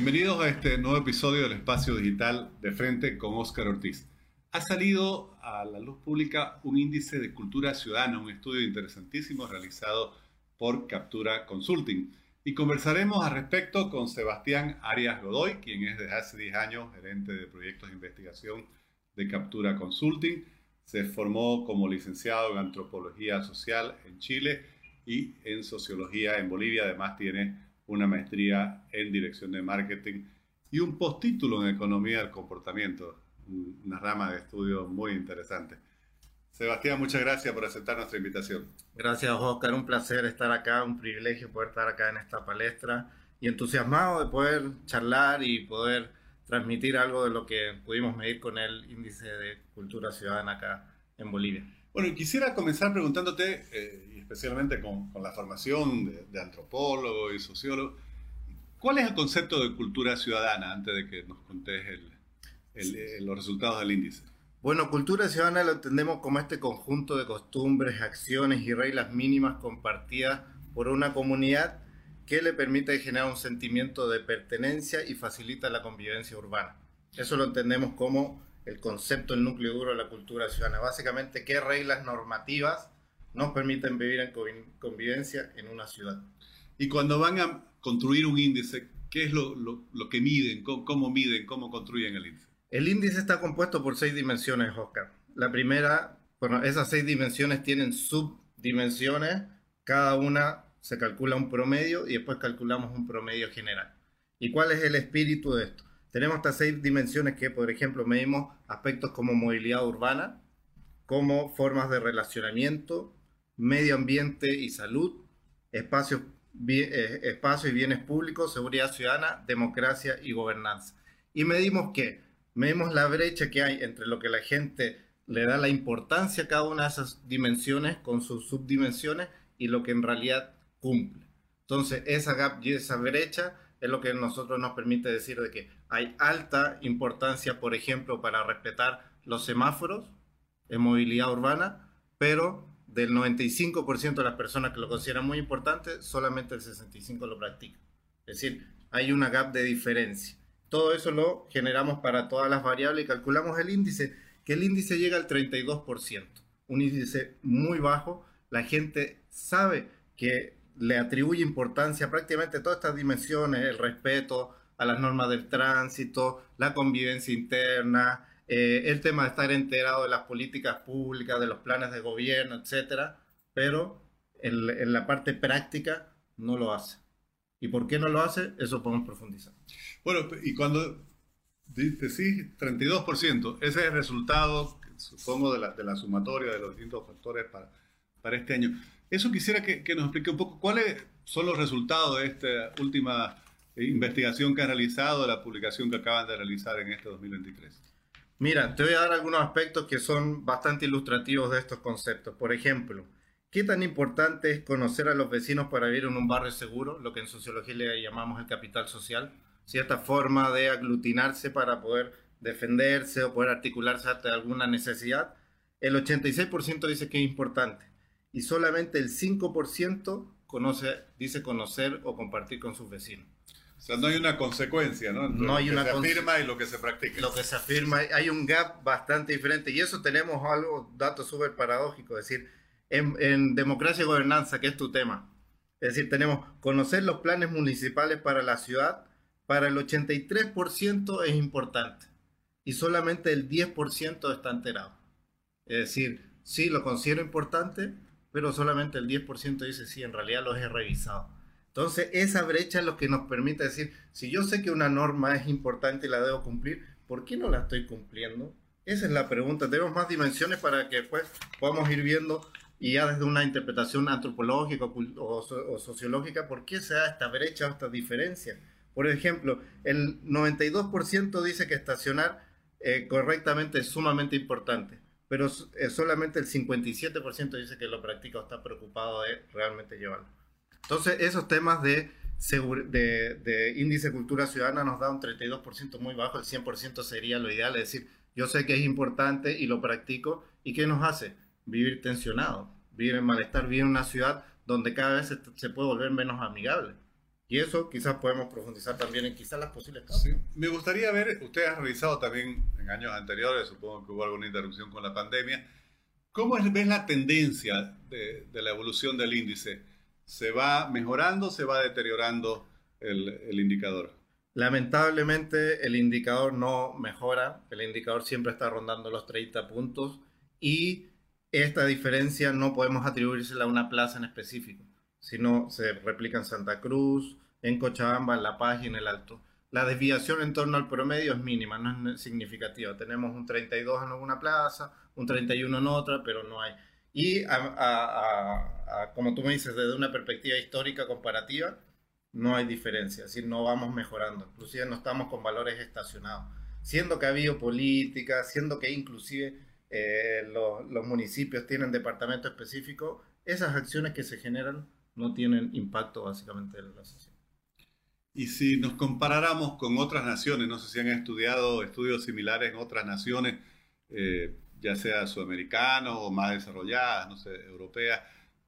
Bienvenidos a este nuevo episodio del Espacio Digital de Frente con Óscar Ortiz. Ha salido a la luz pública un índice de cultura ciudadana, un estudio interesantísimo realizado por Captura Consulting. Y conversaremos al respecto con Sebastián Arias Godoy, quien es desde hace 10 años gerente de proyectos de investigación de Captura Consulting. Se formó como licenciado en antropología social en Chile y en sociología en Bolivia. Además tiene una maestría en dirección de marketing y un postítulo en economía del comportamiento, una rama de estudio muy interesante. Sebastián, muchas gracias por aceptar nuestra invitación. Gracias, Oscar. Un placer estar acá, un privilegio poder estar acá en esta palestra y entusiasmado de poder charlar y poder transmitir algo de lo que pudimos medir con el índice de cultura ciudadana acá en Bolivia. Bueno, quisiera comenzar preguntándote, eh, especialmente con, la formación de, antropólogo y sociólogo, ¿cuál es el concepto de cultura ciudadana antes de que nos contes los resultados del índice? Bueno, cultura ciudadana lo entendemos como este conjunto de costumbres, acciones y reglas mínimas compartidas por una comunidad que le permite generar un sentimiento de pertenencia y facilita la convivencia urbana. Eso lo entendemos como el concepto, el núcleo duro de la cultura ciudadana. Básicamente, qué reglas normativas nos permiten vivir en convivencia en una ciudad. Y cuando van a construir un índice, ¿qué es lo, que miden? ¿Cómo, miden? ¿Cómo construyen el índice? El índice está compuesto por seis dimensiones, Oscar. La primera, bueno, esas seis dimensiones tienen subdimensiones, cada una se calcula un promedio y después calculamos un promedio general. ¿Y cuál es el espíritu de esto? Tenemos estas seis dimensiones que, por ejemplo, medimos aspectos como movilidad urbana, como formas de relacionamiento, medio ambiente y salud, espacios, eh, espacio y bienes públicos, seguridad ciudadana, democracia y gobernanza. Y medimos qué? Medimos la brecha que hay entre lo que la gente le da la importancia a cada una de esas dimensiones con sus subdimensiones y lo que en realidad cumple. Entonces, esa gap y esa brecha es lo que nosotros nos permite decir de que hay alta importancia, por ejemplo, para respetar los semáforos en movilidad urbana, pero del 95% de las personas que lo consideran muy importante, solamente el 65% lo practica. Es decir, hay una gap de diferencia. Todo eso lo generamos para todas las variables y calculamos el índice, que el índice llega al 32%, un índice muy bajo. La gente sabe que le atribuye importancia prácticamente a todas estas dimensiones, el respeto a las normas del tránsito, la convivencia interna, eh, el tema de estar enterado de las políticas públicas, de los planes de gobierno, etcétera, pero en, la parte práctica no lo hace. ¿Y por qué no lo hace? Eso podemos profundizar. Bueno, y cuando dice sí, 32%, ese es el resultado, supongo, de la, de la sumatoria de los distintos factores para, para este año. Eso quisiera que, nos explique un poco cuáles son los resultados de esta última investigación que han realizado, la publicación que acaban de realizar en este 2023. Mira, te voy a dar algunos aspectos que son bastante ilustrativos de estos conceptos. Por ejemplo, ¿qué tan importante es conocer a los vecinos para vivir en un barrio seguro, lo que en sociología le llamamos el capital social? Cierta forma de aglutinarse para poder defenderse o poder articularse ante alguna necesidad. El 86% dice que es importante y solamente el 5% conoce, dice conocer o compartir con sus vecinos. O sea, no hay una consecuencia, ¿no? no hay lo que se afirma y lo que se practica. Lo que se afirma, hay un gap bastante diferente. Y eso tenemos algo, dato súper paradójico. Es decir, en, en, democracia y gobernanza, que es tu tema. Es decir, tenemos conocer los planes municipales para la ciudad. Para el 83% es importante. Y solamente el 10% está enterado. Es decir, sí, lo considero importante, pero solamente el 10% dice sí, en realidad los he revisado. Entonces, esa brecha es lo que nos permite decir, si yo sé que una norma es importante y la debo cumplir, ¿por qué no la estoy cumpliendo? Esa es la pregunta. Tenemos más dimensiones para que después podamos ir viendo y ya desde una interpretación antropológica o, sociológica, ¿por qué se da esta brecha o esta diferencia? Por ejemplo, el 92% dice que estacionar eh, correctamente es sumamente importante pero eh, solamente el 57% dice que lo practica o está preocupado de realmente llevarlo. Entonces, esos temas de, de, de índice de cultura ciudadana nos da un 32% muy bajo, el 100% sería lo ideal, es decir, yo sé que es importante y lo practico, ¿y qué nos hace? Vivir tensionado, vivir en malestar, vivir en una ciudad donde cada vez se, se puede volver menos amigable. Y eso quizás podemos profundizar también en quizás las posibles causas. Sí. Me gustaría ver, usted ha revisado también en años anteriores, supongo que hubo alguna interrupción con la pandemia, ¿cómo es, ves la tendencia de, de, la evolución del índice? ¿Se va mejorando, se va deteriorando el, el indicador? Lamentablemente el indicador no mejora, el indicador siempre está rondando los 30 puntos y esta diferencia no podemos atribuírsela a una plaza en específico, sino se replica en Santa Cruz, en Cochabamba, en La Paz y en el Alto. La desviación en torno al promedio es mínima, no es significativa. Tenemos un 32 en alguna plaza, un 31 en otra, pero no hay. Y como tú me dices, desde una perspectiva histórica comparativa, no hay diferencia, es decir, no vamos mejorando, inclusive no estamos con valores estacionados, siendo que ha habido política, siendo que inclusive eh, los, los, municipios tienen departamento específico, esas acciones que se generan no tienen impacto básicamente en la sociedad. Y si nos comparáramos con otras naciones, no sé si han estudiado estudios similares en otras naciones, eh, ya sea sudamericanos o más desarrolladas, no sé, europeas,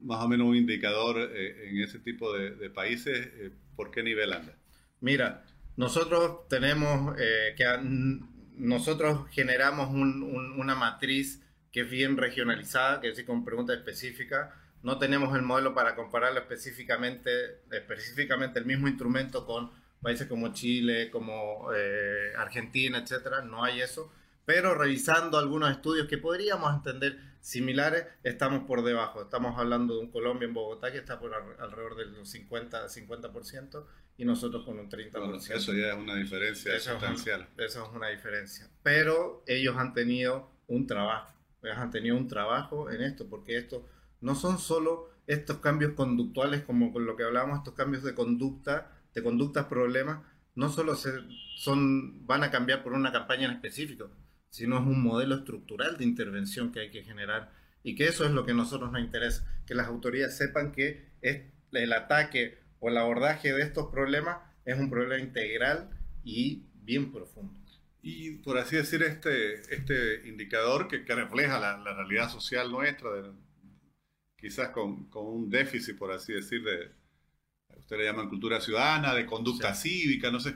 más o menos un indicador eh, en ese tipo de, de países, eh, ¿por qué nivel anda? Mira, nosotros tenemos eh, que nosotros generamos un, un, una matriz que es bien regionalizada, que es decir, con preguntas específicas. No tenemos el modelo para compararlo específicamente, específicamente el mismo instrumento con países como Chile, como Argentina, etcétera. No hay eso. Pero revisando algunos estudios que podríamos entender similares, estamos por debajo. Estamos hablando de un Colombia en Bogotá que está por alrededor del 50, 50% y nosotros con un 30%. Bueno, eso ya es una diferencia sustancial. eso es una diferencia. Pero ellos han tenido un trabajo. Ellos han tenido un trabajo en esto, porque esto no son solo estos cambios conductuales, como con lo que hablábamos, estos cambios de conducta, de conductas problemas, no solo se, son, van a cambiar por una campaña en específico, sino es un modelo estructural de intervención que hay que generar y que eso es lo que a nosotros nos interesa, que las autoridades sepan que es el ataque o el abordaje de estos problemas es un problema integral y bien profundo. Y por así decir, este, este indicador que, refleja la, realidad social nuestra, quizás con, con, un déficit, por así decir, de, usted le llaman cultura ciudadana, de conducta sí. cívica, no sé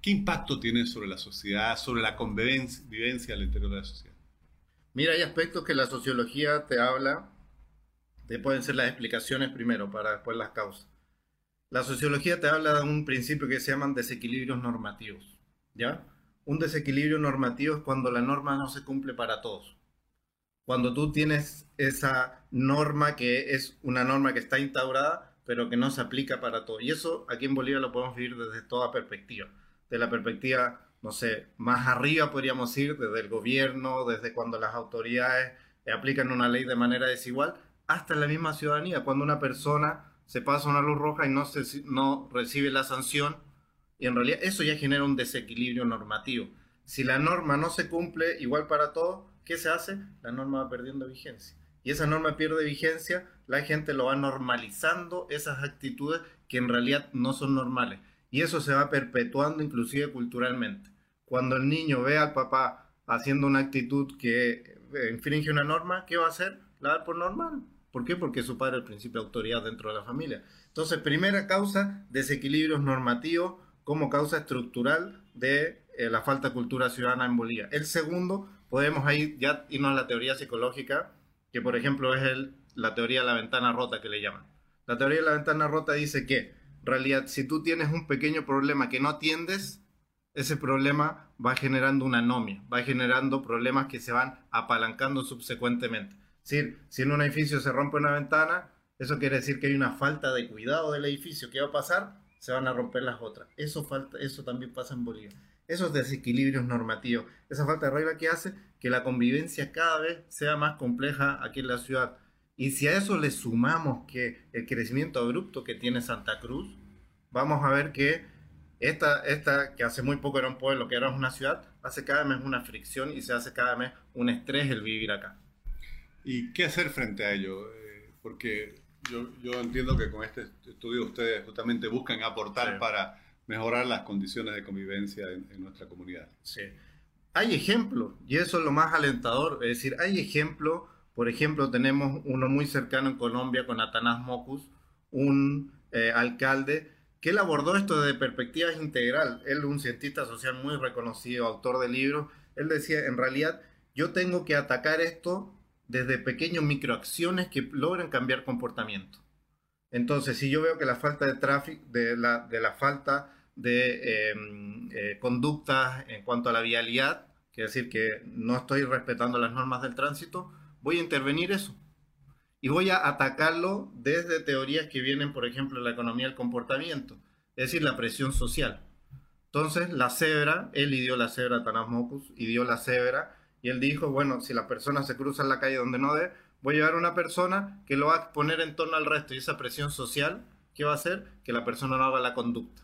¿Qué impacto tiene sobre la sociedad, sobre la convivencia al interior de la sociedad? Mira, hay aspectos que la sociología te habla, te pueden ser las explicaciones primero para después las causas. La sociología te habla de un principio que se llaman desequilibrios normativos, ¿ya? Un desequilibrio normativo es cuando la norma no se cumple para todos. Cuando tú tienes esa norma que es una norma que está instaurada, pero que no se aplica para todos. Y eso aquí en Bolivia lo podemos vivir desde toda perspectiva de la perspectiva, no sé, más arriba podríamos ir, desde el gobierno, desde cuando las autoridades aplican una ley de manera desigual, hasta la misma ciudadanía, cuando una persona se pasa una luz roja y no, se, no recibe la sanción, y en realidad eso ya genera un desequilibrio normativo. Si la norma no se cumple igual para todos, ¿qué se hace? La norma va perdiendo vigencia. Y esa norma pierde vigencia, la gente lo va normalizando, esas actitudes que en realidad no son normales. Y eso se va perpetuando inclusive culturalmente. Cuando el niño ve al papá haciendo una actitud que eh, infringe una norma, ¿qué va a hacer? La dar por normal. ¿Por qué? Porque su padre es el principio de autoridad dentro de la familia. Entonces, primera causa, desequilibrios normativos como causa estructural de eh, la falta de cultura ciudadana en Bolivia. El segundo, podemos ahí ya irnos a la teoría psicológica, que por ejemplo es la teoría de la ventana rota que le llaman. La teoría de la ventana rota dice que realidad, si tú tienes un pequeño problema que no atiendes, ese problema va generando una anomia, va generando problemas que se van apalancando subsecuentemente. Es decir, si en un edificio se rompe una ventana, eso quiere decir que hay una falta de cuidado del edificio. ¿Qué va a pasar? Se van a romper las otras. Eso, falta, eso también pasa en Bolivia. Esos desequilibrios normativos, esa falta de regla que hace que la convivencia cada vez sea más compleja aquí en la ciudad. Y si a eso le sumamos que el crecimiento abrupto que tiene Santa Cruz, vamos a ver que esta, esta que hace muy poco era un pueblo, que era una ciudad, hace cada mes una fricción y se hace cada mes un estrés el vivir acá. ¿Y qué hacer frente a ello? Eh, porque yo, yo entiendo que con este estudio ustedes justamente buscan aportar sí. para mejorar las condiciones de convivencia en, en, nuestra comunidad. Sí. Hay ejemplos, y eso es lo más alentador, es decir, hay ejemplos por ejemplo, tenemos uno muy cercano en Colombia con Atanás Mocus, un eh, alcalde que él abordó esto desde perspectivas integral. Él, un cientista social muy reconocido, autor de libros, él decía, en realidad, yo tengo que atacar esto desde pequeñas microacciones que logran cambiar comportamiento. Entonces, si yo veo que la falta de tráfico, de la, falta de em, eh, conductas en cuanto a la vialidad, quiere decir que no estoy respetando las normas del tránsito, voy a intervenir eso. Y voy a atacarlo desde teorías que vienen, por ejemplo, de la economía del comportamiento, es decir, la presión social. Entonces, la cebra, él dio la cebra, Tanás Mocus, dio la cebra, y él dijo, bueno, si la persona se cruza en la calle donde no debe, voy a llevar a una persona que lo va a poner en torno al resto, y esa presión social, ¿qué va a hacer? Que la persona no haga la conducta.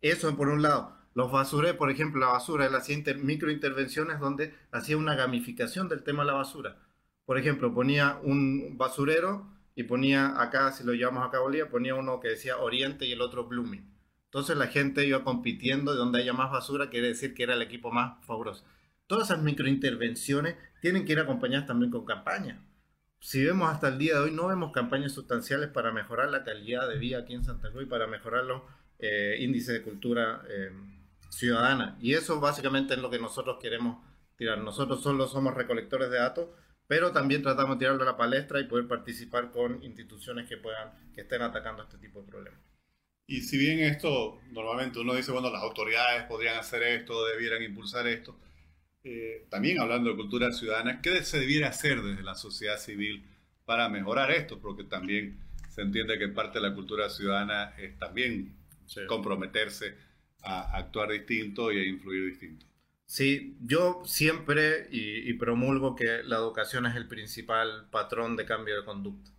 Eso por un lado. Los basuré, por ejemplo, la basura, él hacía microintervenciones donde hacía una gamificación del tema de la basura. Por ejemplo, ponía un basurero y ponía acá, si lo llevamos acá a Bolivia, ponía uno que decía Oriente y el otro Blooming. Entonces la gente iba compitiendo de donde haya más basura, quiere decir que era el equipo más fabuloso. Todas esas microintervenciones tienen que ir acompañadas también con campañas. Si vemos hasta el día de hoy, no vemos campañas sustanciales para mejorar la calidad de vida aquí en Santa Cruz y para mejorar los eh, índices de cultura eh, ciudadana. Y eso básicamente es lo que nosotros queremos tirar. Nosotros solo somos recolectores de datos, pero también tratamos de tirarlo a la palestra y poder participar con instituciones que puedan, que estén atacando este tipo de problemas. Y si bien esto, normalmente uno dice, bueno, las autoridades podrían hacer esto, debieran impulsar esto, eh, también hablando de cultura ciudadana, ¿qué se debiera hacer desde la sociedad civil para mejorar esto? Porque también se entiende que parte de la cultura ciudadana es también comprometerse a actuar distinto y a influir distinto. Sí, yo siempre y, promulgo que la educación es el principal patrón de cambio de conducta.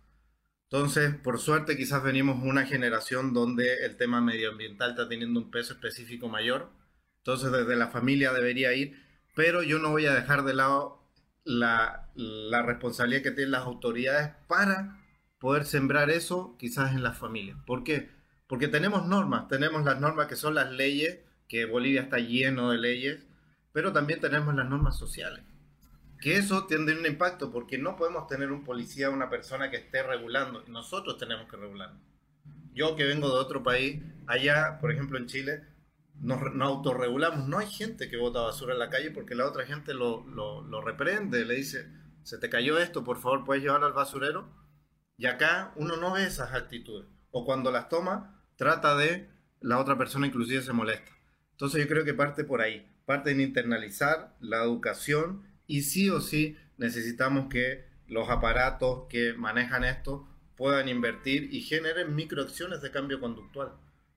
Entonces, por suerte, quizás venimos una generación donde el tema medioambiental está teniendo un peso específico mayor. Entonces, desde la familia debería ir, pero yo no voy a dejar de lado la, responsabilidad que tienen las autoridades para poder sembrar eso quizás en las familias. ¿Por qué? Porque tenemos normas, tenemos las normas que son las leyes, que Bolivia está lleno de leyes, pero también tenemos las normas sociales que eso tiene un impacto porque no podemos tener un policía, una persona que esté regulando, nosotros tenemos que regular. Yo que vengo de otro país, allá, por ejemplo en Chile, nos, autorregulamos, no hay gente que bota basura en la calle porque la otra gente lo, lo, lo reprende, le dice, se te cayó esto, por favor puedes llevarlo al basurero. Y acá uno no ve esas actitudes. O cuando las toma, trata de, la otra persona inclusive se molesta. Entonces yo creo que parte por ahí, parte en internalizar la educación y sí o sí necesitamos que los aparatos que manejan esto puedan invertir y generen microacciones de cambio conductual,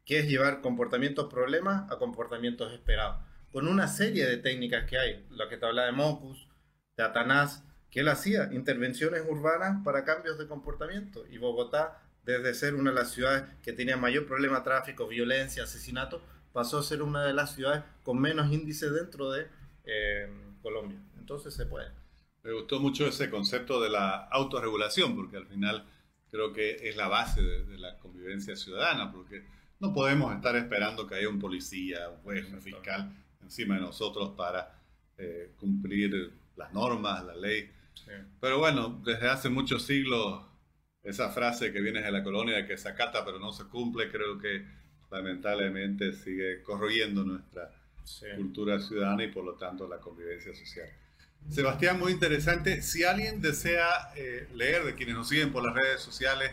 que es llevar comportamientos problemas a comportamientos esperados, con una serie de técnicas que hay, lo que te habla de Mocus, de Atanás, que él hacía intervenciones urbanas para cambios de comportamiento. Y Bogotá desde ser una de las ciudades que tenía mayor problema de tráfico, violencia, asesinato, pasó a ser una de las ciudades con menos índice dentro de eh, Colombia. Entonces se puede. Me gustó mucho ese concepto de la autorregulación, porque al final creo que es la base de, la convivencia ciudadana, porque no podemos estar esperando que haya un policía, un juez, un fiscal encima de nosotros para eh, cumplir las normas, la ley. Pero bueno, desde hace muchos siglos esa frase que viene de la colonia que se acata pero no se cumple, creo que lamentablemente sigue corroyendo nuestra cultura ciudadana y por lo tanto la convivencia social. Sebastián, muy interesante. Si alguien desea eh, leer de quienes nos siguen por las redes sociales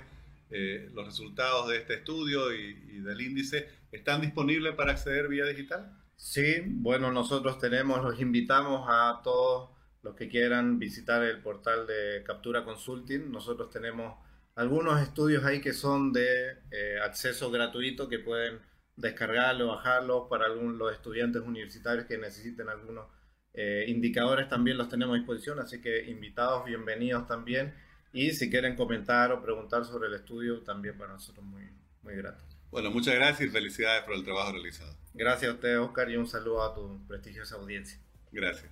eh, los resultados de este estudio y, del índice, ¿están disponibles para acceder vía digital? Sí, bueno, nosotros tenemos, los invitamos a todos los que quieran visitar el portal de Captura Consulting. Nosotros tenemos algunos estudios ahí que son de eh, acceso gratuito que pueden descargarlo, bajarlo para algunos, los estudiantes universitarios que necesiten algunos eh, indicadores también los tenemos a disposición, así que invitados, bienvenidos también. Y si quieren comentar o preguntar sobre el estudio, también para nosotros muy, muy grato. Bueno, muchas gracias y felicidades por el trabajo realizado. Gracias a usted, Oscar, y un saludo a tu prestigiosa audiencia. Gracias.